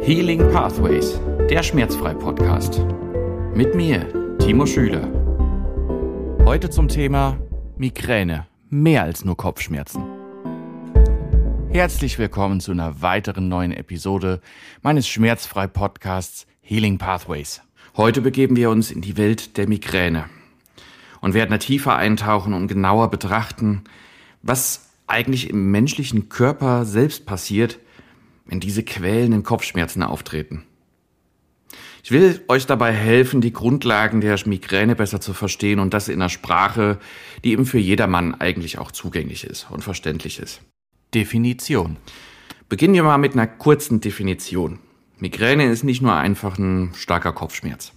Healing Pathways, der Schmerzfrei-Podcast. Mit mir, Timo Schüler. Heute zum Thema Migräne, mehr als nur Kopfschmerzen. Herzlich willkommen zu einer weiteren neuen Episode meines Schmerzfrei-Podcasts Healing Pathways. Heute begeben wir uns in die Welt der Migräne und werden da tiefer eintauchen und genauer betrachten, was eigentlich im menschlichen Körper selbst passiert, wenn diese quälenden Kopfschmerzen auftreten. Ich will euch dabei helfen, die Grundlagen der Migräne besser zu verstehen und das in einer Sprache, die eben für jedermann eigentlich auch zugänglich ist und verständlich ist. Definition. Beginnen wir mal mit einer kurzen Definition. Migräne ist nicht nur einfach ein starker Kopfschmerz.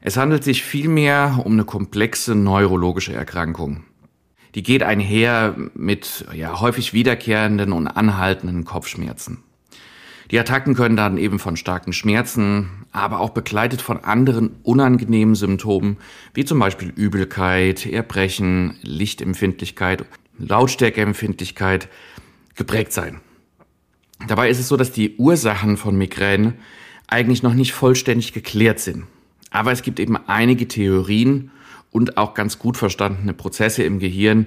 Es handelt sich vielmehr um eine komplexe neurologische Erkrankung. Die geht einher mit ja, häufig wiederkehrenden und anhaltenden Kopfschmerzen. Die Attacken können dann eben von starken Schmerzen, aber auch begleitet von anderen unangenehmen Symptomen, wie zum Beispiel Übelkeit, Erbrechen, Lichtempfindlichkeit, Lautstärkeempfindlichkeit, geprägt sein. Dabei ist es so, dass die Ursachen von Migräne eigentlich noch nicht vollständig geklärt sind. Aber es gibt eben einige Theorien und auch ganz gut verstandene Prozesse im Gehirn,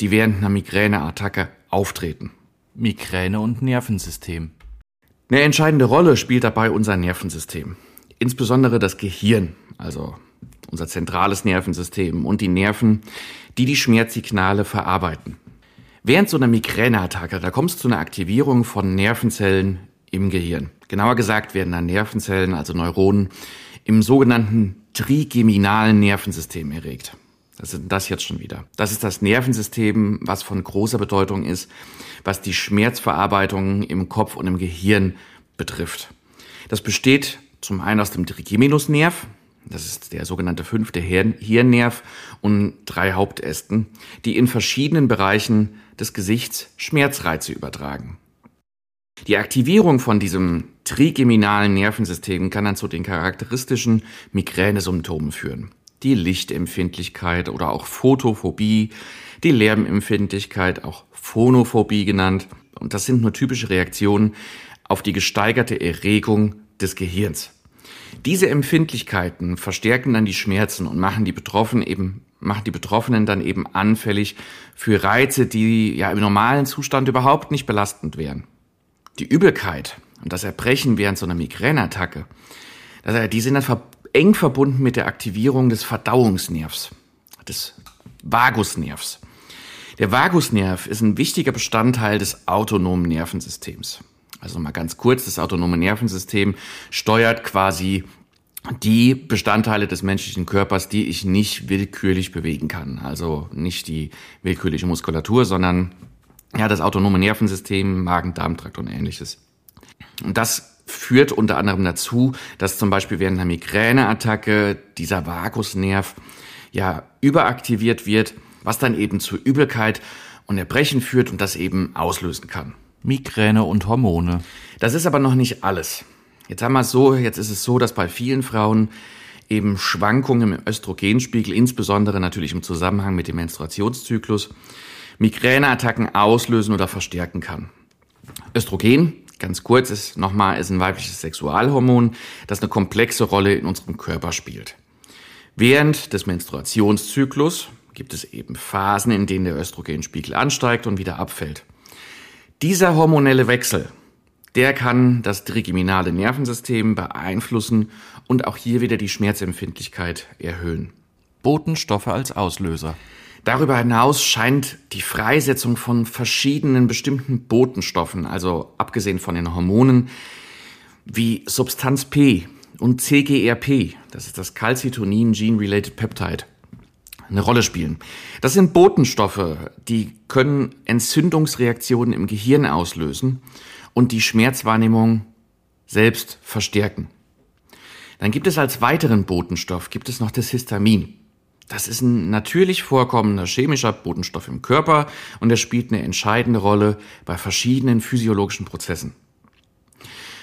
die während einer Migräneattacke auftreten. Migräne und Nervensystem. Eine entscheidende Rolle spielt dabei unser Nervensystem. Insbesondere das Gehirn, also unser zentrales Nervensystem und die Nerven, die die Schmerzsignale verarbeiten. Während so einer Migräneattacke, da kommt es zu einer Aktivierung von Nervenzellen im Gehirn. Genauer gesagt werden da Nervenzellen, also Neuronen, im sogenannten trigeminalen Nervensystem erregt. Das ist das jetzt schon wieder. Das ist das Nervensystem, was von großer Bedeutung ist, was die Schmerzverarbeitung im Kopf und im Gehirn betrifft. Das besteht zum einen aus dem Trigeminusnerv, das ist der sogenannte fünfte Hirnnerv und drei Hauptästen, die in verschiedenen Bereichen des Gesichts Schmerzreize übertragen. Die Aktivierung von diesem trigeminalen Nervensystem kann dann zu den charakteristischen Migränesymptomen führen. Die Lichtempfindlichkeit oder auch Photophobie, die Lärmempfindlichkeit, auch Phonophobie genannt. Und das sind nur typische Reaktionen auf die gesteigerte Erregung des Gehirns. Diese Empfindlichkeiten verstärken dann die Schmerzen und machen die Betroffenen eben machen die Betroffenen dann eben anfällig für Reize, die ja im normalen Zustand überhaupt nicht belastend wären. Die Übelkeit und das Erbrechen während so einer Migräneattacke, die sind dann eng verbunden mit der Aktivierung des Verdauungsnervs, des Vagusnervs. Der Vagusnerv ist ein wichtiger Bestandteil des autonomen Nervensystems. Also mal ganz kurz, das autonome Nervensystem steuert quasi die Bestandteile des menschlichen Körpers, die ich nicht willkürlich bewegen kann. Also nicht die willkürliche Muskulatur, sondern ja, das autonome Nervensystem, Magen, Darmtrakt und ähnliches. Und das führt unter anderem dazu, dass zum Beispiel während einer Migräneattacke dieser Vagusnerv ja überaktiviert wird, was dann eben zu Übelkeit und Erbrechen führt und das eben auslösen kann. Migräne und Hormone. Das ist aber noch nicht alles. Jetzt haben wir es so, jetzt ist es so, dass bei vielen Frauen eben Schwankungen im Östrogenspiegel, insbesondere natürlich im Zusammenhang mit dem Menstruationszyklus, Migräneattacken auslösen oder verstärken kann. Östrogen, ganz kurz, ist nochmal, ist ein weibliches Sexualhormon, das eine komplexe Rolle in unserem Körper spielt. Während des Menstruationszyklus gibt es eben Phasen, in denen der Östrogenspiegel ansteigt und wieder abfällt. Dieser hormonelle Wechsel, der kann das trigeminale Nervensystem beeinflussen und auch hier wieder die Schmerzempfindlichkeit erhöhen. Botenstoffe als Auslöser. Darüber hinaus scheint die Freisetzung von verschiedenen bestimmten Botenstoffen, also abgesehen von den Hormonen, wie Substanz P und CGRP, das ist das Calcitonin Gene Related Peptide, eine Rolle spielen. Das sind Botenstoffe, die können Entzündungsreaktionen im Gehirn auslösen und die Schmerzwahrnehmung selbst verstärken. Dann gibt es als weiteren Botenstoff, gibt es noch das Histamin. Das ist ein natürlich vorkommender chemischer Botenstoff im Körper und er spielt eine entscheidende Rolle bei verschiedenen physiologischen Prozessen.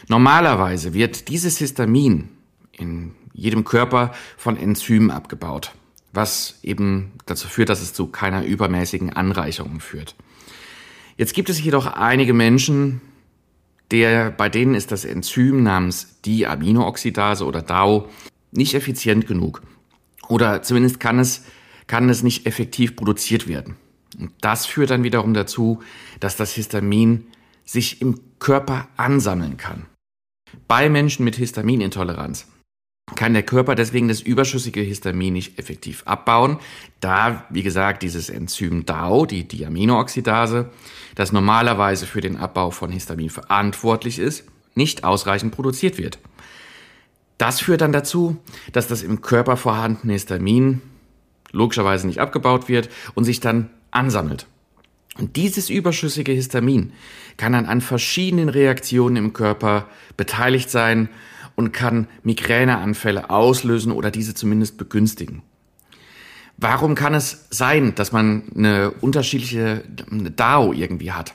Normalerweise wird dieses Histamin in jedem Körper von Enzymen abgebaut, was eben dazu führt, dass es zu keiner übermäßigen Anreicherung führt. Jetzt gibt es jedoch einige Menschen, der, bei denen ist das Enzym namens Diaminooxidase oder DAO nicht effizient genug. Oder zumindest kann es, kann es nicht effektiv produziert werden. Und das führt dann wiederum dazu, dass das Histamin sich im Körper ansammeln kann. Bei Menschen mit Histaminintoleranz kann der Körper deswegen das überschüssige Histamin nicht effektiv abbauen, da, wie gesagt, dieses Enzym DAO, die Diaminooxidase, das normalerweise für den Abbau von Histamin verantwortlich ist, nicht ausreichend produziert wird. Das führt dann dazu, dass das im Körper vorhandene Histamin logischerweise nicht abgebaut wird und sich dann ansammelt. Und dieses überschüssige Histamin kann dann an verschiedenen Reaktionen im Körper beteiligt sein und kann Migräneanfälle auslösen oder diese zumindest begünstigen. Warum kann es sein, dass man eine unterschiedliche DAO irgendwie hat?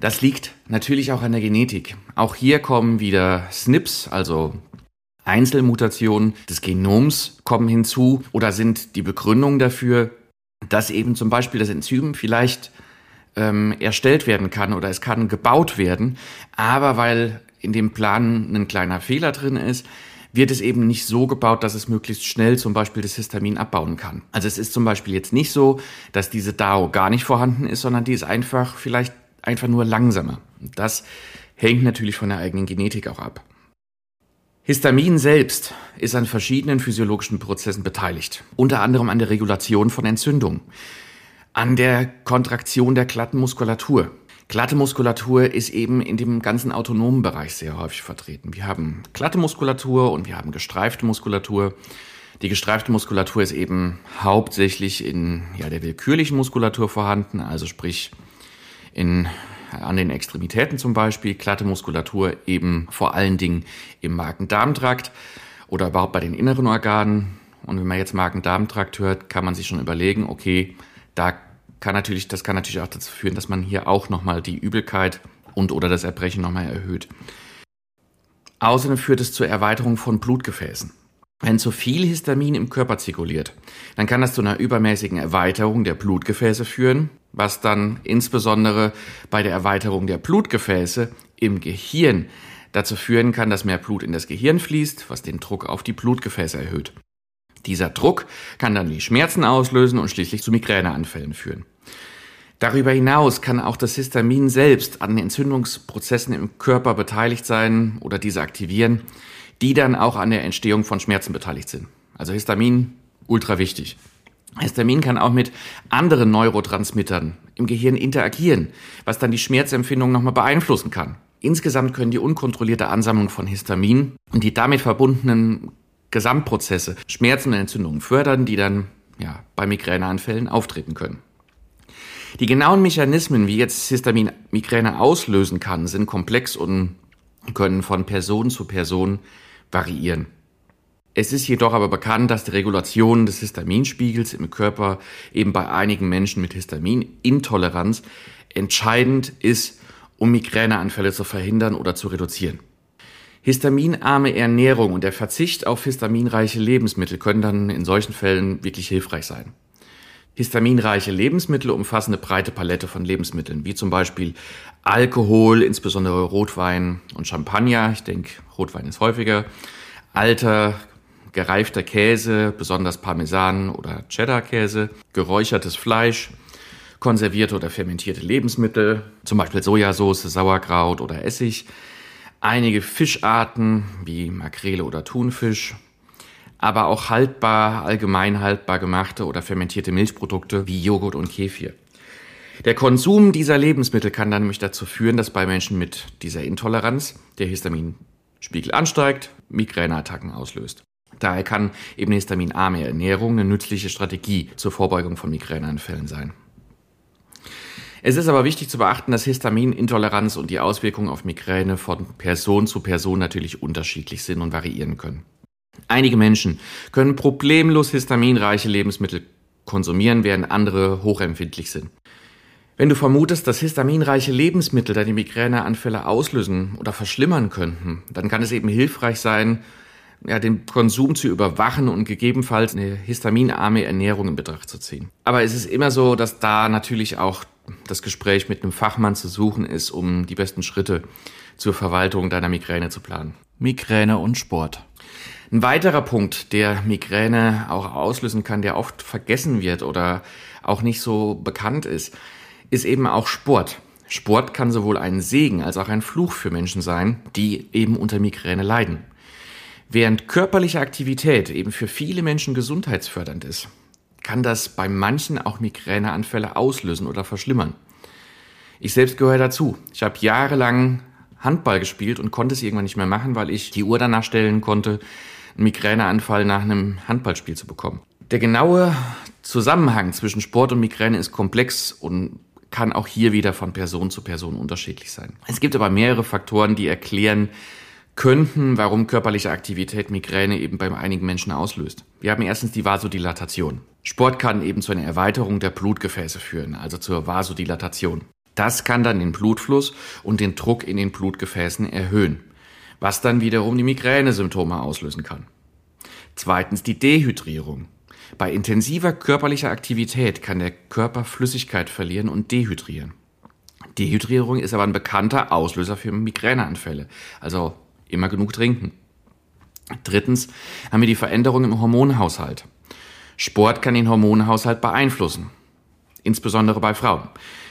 Das liegt natürlich auch an der Genetik. Auch hier kommen wieder SNPs, also Einzelmutationen des Genoms kommen hinzu oder sind die Begründung dafür, dass eben zum Beispiel das Enzym vielleicht ähm, erstellt werden kann oder es kann gebaut werden, aber weil in dem Plan ein kleiner Fehler drin ist, wird es eben nicht so gebaut, dass es möglichst schnell zum Beispiel das Histamin abbauen kann. Also es ist zum Beispiel jetzt nicht so, dass diese DAO gar nicht vorhanden ist, sondern die ist einfach vielleicht einfach nur langsamer. Das hängt natürlich von der eigenen Genetik auch ab. Histamin selbst ist an verschiedenen physiologischen Prozessen beteiligt, unter anderem an der Regulation von Entzündung, an der Kontraktion der glatten Muskulatur, Glatte Muskulatur ist eben in dem ganzen autonomen Bereich sehr häufig vertreten. Wir haben glatte Muskulatur und wir haben gestreifte Muskulatur. Die gestreifte Muskulatur ist eben hauptsächlich in ja, der willkürlichen Muskulatur vorhanden, also sprich in, an den Extremitäten zum Beispiel. Glatte Muskulatur eben vor allen Dingen im Magen-Darm-Trakt oder überhaupt bei den inneren Organen. Und wenn man jetzt Magen-Darm-Trakt hört, kann man sich schon überlegen, okay, da kann natürlich, das kann natürlich auch dazu führen, dass man hier auch nochmal die Übelkeit und oder das Erbrechen nochmal erhöht. Außerdem führt es zur Erweiterung von Blutgefäßen. Wenn zu viel Histamin im Körper zirkuliert, dann kann das zu einer übermäßigen Erweiterung der Blutgefäße führen, was dann insbesondere bei der Erweiterung der Blutgefäße im Gehirn dazu führen kann, dass mehr Blut in das Gehirn fließt, was den Druck auf die Blutgefäße erhöht. Dieser Druck kann dann die Schmerzen auslösen und schließlich zu Migräneanfällen führen. Darüber hinaus kann auch das Histamin selbst an Entzündungsprozessen im Körper beteiligt sein oder diese aktivieren, die dann auch an der Entstehung von Schmerzen beteiligt sind. Also Histamin, ultra wichtig. Histamin kann auch mit anderen Neurotransmittern im Gehirn interagieren, was dann die Schmerzempfindung nochmal beeinflussen kann. Insgesamt können die unkontrollierte Ansammlung von Histamin und die damit verbundenen Gesamtprozesse, Schmerzen und Entzündungen fördern, die dann ja, bei Migräneanfällen auftreten können. Die genauen Mechanismen, wie jetzt Histamin Migräne auslösen kann, sind komplex und können von Person zu Person variieren. Es ist jedoch aber bekannt, dass die Regulation des Histaminspiegels im Körper eben bei einigen Menschen mit Histaminintoleranz entscheidend ist, um Migräneanfälle zu verhindern oder zu reduzieren. Histaminarme Ernährung und der Verzicht auf histaminreiche Lebensmittel können dann in solchen Fällen wirklich hilfreich sein. Histaminreiche Lebensmittel umfassen eine breite Palette von Lebensmitteln, wie zum Beispiel Alkohol, insbesondere Rotwein und Champagner. Ich denke, Rotwein ist häufiger. Alter, gereifter Käse, besonders Parmesan oder Cheddar-Käse, geräuchertes Fleisch, konservierte oder fermentierte Lebensmittel, zum Beispiel Sojasauce, Sauerkraut oder Essig, einige Fischarten wie Makrele oder Thunfisch, aber auch haltbar, allgemein haltbar gemachte oder fermentierte Milchprodukte wie Joghurt und Kefir. Der Konsum dieser Lebensmittel kann dann nämlich dazu führen, dass bei Menschen mit dieser Intoleranz der Histaminspiegel ansteigt, Migräneattacken auslöst. Daher kann eben histaminarme Ernährung eine nützliche Strategie zur Vorbeugung von Migräneanfällen sein. Es ist aber wichtig zu beachten, dass Histaminintoleranz und die Auswirkungen auf Migräne von Person zu Person natürlich unterschiedlich sind und variieren können. Einige Menschen können problemlos histaminreiche Lebensmittel konsumieren, während andere hochempfindlich sind. Wenn du vermutest, dass histaminreiche Lebensmittel deine Migräneanfälle auslösen oder verschlimmern könnten, dann kann es eben hilfreich sein, ja, den Konsum zu überwachen und gegebenenfalls eine histaminarme Ernährung in Betracht zu ziehen. Aber es ist immer so, dass da natürlich auch das Gespräch mit einem Fachmann zu suchen ist, um die besten Schritte zur Verwaltung deiner Migräne zu planen. Migräne und Sport. Ein weiterer Punkt, der Migräne auch auslösen kann, der oft vergessen wird oder auch nicht so bekannt ist, ist eben auch Sport. Sport kann sowohl ein Segen als auch ein Fluch für Menschen sein, die eben unter Migräne leiden. Während körperliche Aktivität eben für viele Menschen gesundheitsfördernd ist, kann das bei manchen auch Migräneanfälle auslösen oder verschlimmern. Ich selbst gehöre dazu. Ich habe jahrelang Handball gespielt und konnte es irgendwann nicht mehr machen, weil ich die Uhr danach stellen konnte, einen Migräneanfall nach einem Handballspiel zu bekommen. Der genaue Zusammenhang zwischen Sport und Migräne ist komplex und kann auch hier wieder von Person zu Person unterschiedlich sein. Es gibt aber mehrere Faktoren, die erklären könnten, warum körperliche Aktivität Migräne eben bei einigen Menschen auslöst. Wir haben erstens die Vasodilatation. Sport kann eben zu einer Erweiterung der Blutgefäße führen, also zur Vasodilatation. Das kann dann den Blutfluss und den Druck in den Blutgefäßen erhöhen, was dann wiederum die Migränesymptome auslösen kann. Zweitens die Dehydrierung. Bei intensiver körperlicher Aktivität kann der Körper Flüssigkeit verlieren und dehydrieren. Dehydrierung ist aber ein bekannter Auslöser für Migräneanfälle, also immer genug trinken. Drittens haben wir die Veränderung im Hormonhaushalt. Sport kann den Hormonhaushalt beeinflussen, insbesondere bei Frauen.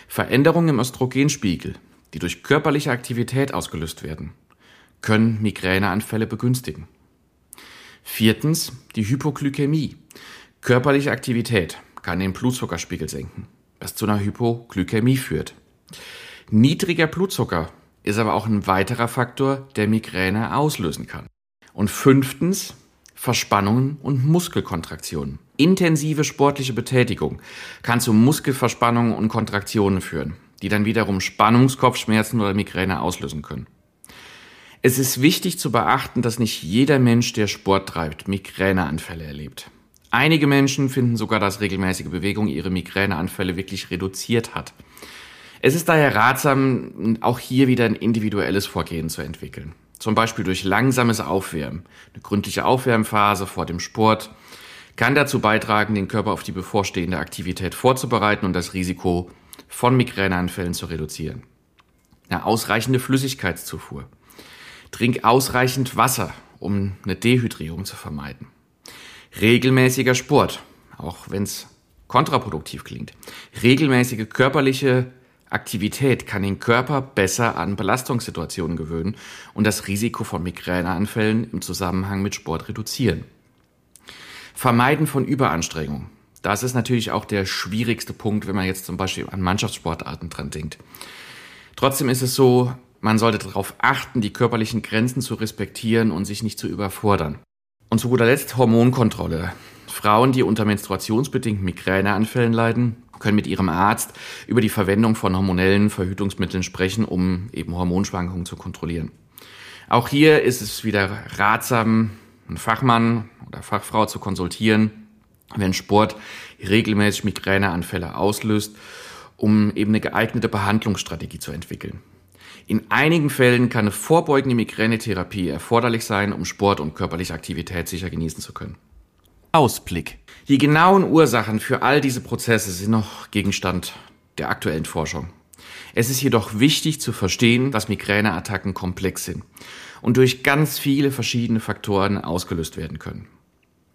Veränderungen im Östrogenspiegel, die durch körperliche Aktivität ausgelöst werden, können Migräneanfälle begünstigen. Viertens die Hypoglykämie. Körperliche Aktivität kann den Blutzuckerspiegel senken, was zu einer Hypoglykämie führt. Niedriger Blutzucker ist aber auch ein weiterer Faktor, der Migräne auslösen kann. Und fünftens Verspannungen und Muskelkontraktionen. Intensive sportliche Betätigung kann zu Muskelverspannungen und Kontraktionen führen, die dann wiederum Spannungskopfschmerzen oder Migräne auslösen können. Es ist wichtig zu beachten, dass nicht jeder Mensch, der Sport treibt, Migräneanfälle erlebt. Einige Menschen finden sogar, dass regelmäßige Bewegung ihre Migräneanfälle wirklich reduziert hat. Es ist daher ratsam, auch hier wieder ein individuelles Vorgehen zu entwickeln. Zum Beispiel durch langsames Aufwärmen. Eine gründliche Aufwärmphase vor dem Sport kann dazu beitragen, den Körper auf die bevorstehende Aktivität vorzubereiten und das Risiko von Migräneanfällen zu reduzieren. Eine ausreichende Flüssigkeitszufuhr. Trink ausreichend Wasser, um eine Dehydrierung zu vermeiden. Regelmäßiger Sport, auch wenn es kontraproduktiv klingt. Regelmäßige körperliche Aktivität kann den Körper besser an Belastungssituationen gewöhnen und das Risiko von Migräneanfällen im Zusammenhang mit Sport reduzieren. Vermeiden von Überanstrengung. Das ist natürlich auch der schwierigste Punkt, wenn man jetzt zum Beispiel an Mannschaftssportarten dran denkt. Trotzdem ist es so, man sollte darauf achten, die körperlichen Grenzen zu respektieren und sich nicht zu überfordern. Und zu guter Letzt Hormonkontrolle. Frauen, die unter menstruationsbedingten Migräneanfällen leiden, können mit ihrem Arzt über die Verwendung von hormonellen Verhütungsmitteln sprechen, um eben Hormonschwankungen zu kontrollieren. Auch hier ist es wieder ratsam, einen Fachmann oder Fachfrau zu konsultieren, wenn Sport regelmäßig Migräneanfälle auslöst, um eben eine geeignete Behandlungsstrategie zu entwickeln. In einigen Fällen kann eine vorbeugende Migränetherapie erforderlich sein, um Sport und körperliche Aktivität sicher genießen zu können. Ausblick. Die genauen Ursachen für all diese Prozesse sind noch Gegenstand der aktuellen Forschung. Es ist jedoch wichtig zu verstehen, dass Migräneattacken komplex sind und durch ganz viele verschiedene Faktoren ausgelöst werden können.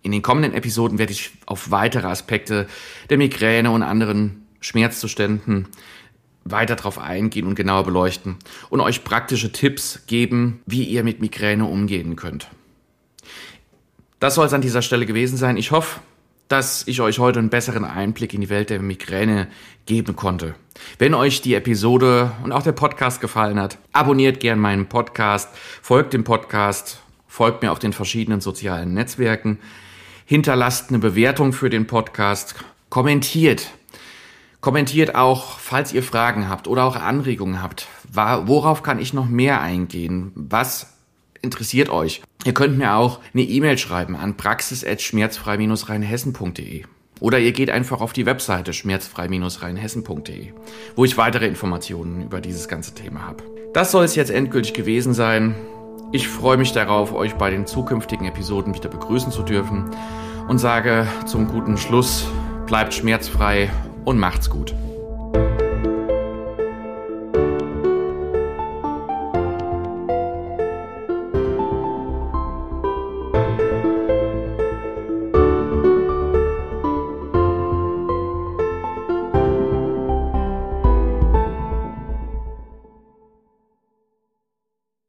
In den kommenden Episoden werde ich auf weitere Aspekte der Migräne und anderen Schmerzzuständen weiter darauf eingehen und genauer beleuchten und euch praktische Tipps geben, wie ihr mit Migräne umgehen könnt. Das soll es an dieser Stelle gewesen sein. Ich hoffe, dass ich euch heute einen besseren Einblick in die Welt der Migräne geben konnte. Wenn euch die Episode und auch der Podcast gefallen hat, abonniert gern meinen Podcast, folgt dem Podcast, folgt mir auf den verschiedenen sozialen Netzwerken, hinterlasst eine Bewertung für den Podcast, kommentiert. Kommentiert auch, falls ihr Fragen habt oder auch Anregungen habt. Worauf kann ich noch mehr eingehen? Was interessiert euch. Ihr könnt mir auch eine E-Mail schreiben an praxis.schmerzfrei-rheinhessen.de. Oder ihr geht einfach auf die Webseite schmerzfrei-rheinhessen.de, wo ich weitere Informationen über dieses ganze Thema habe. Das soll es jetzt endgültig gewesen sein. Ich freue mich darauf, euch bei den zukünftigen Episoden wieder begrüßen zu dürfen und sage zum guten Schluss, bleibt schmerzfrei und macht's gut.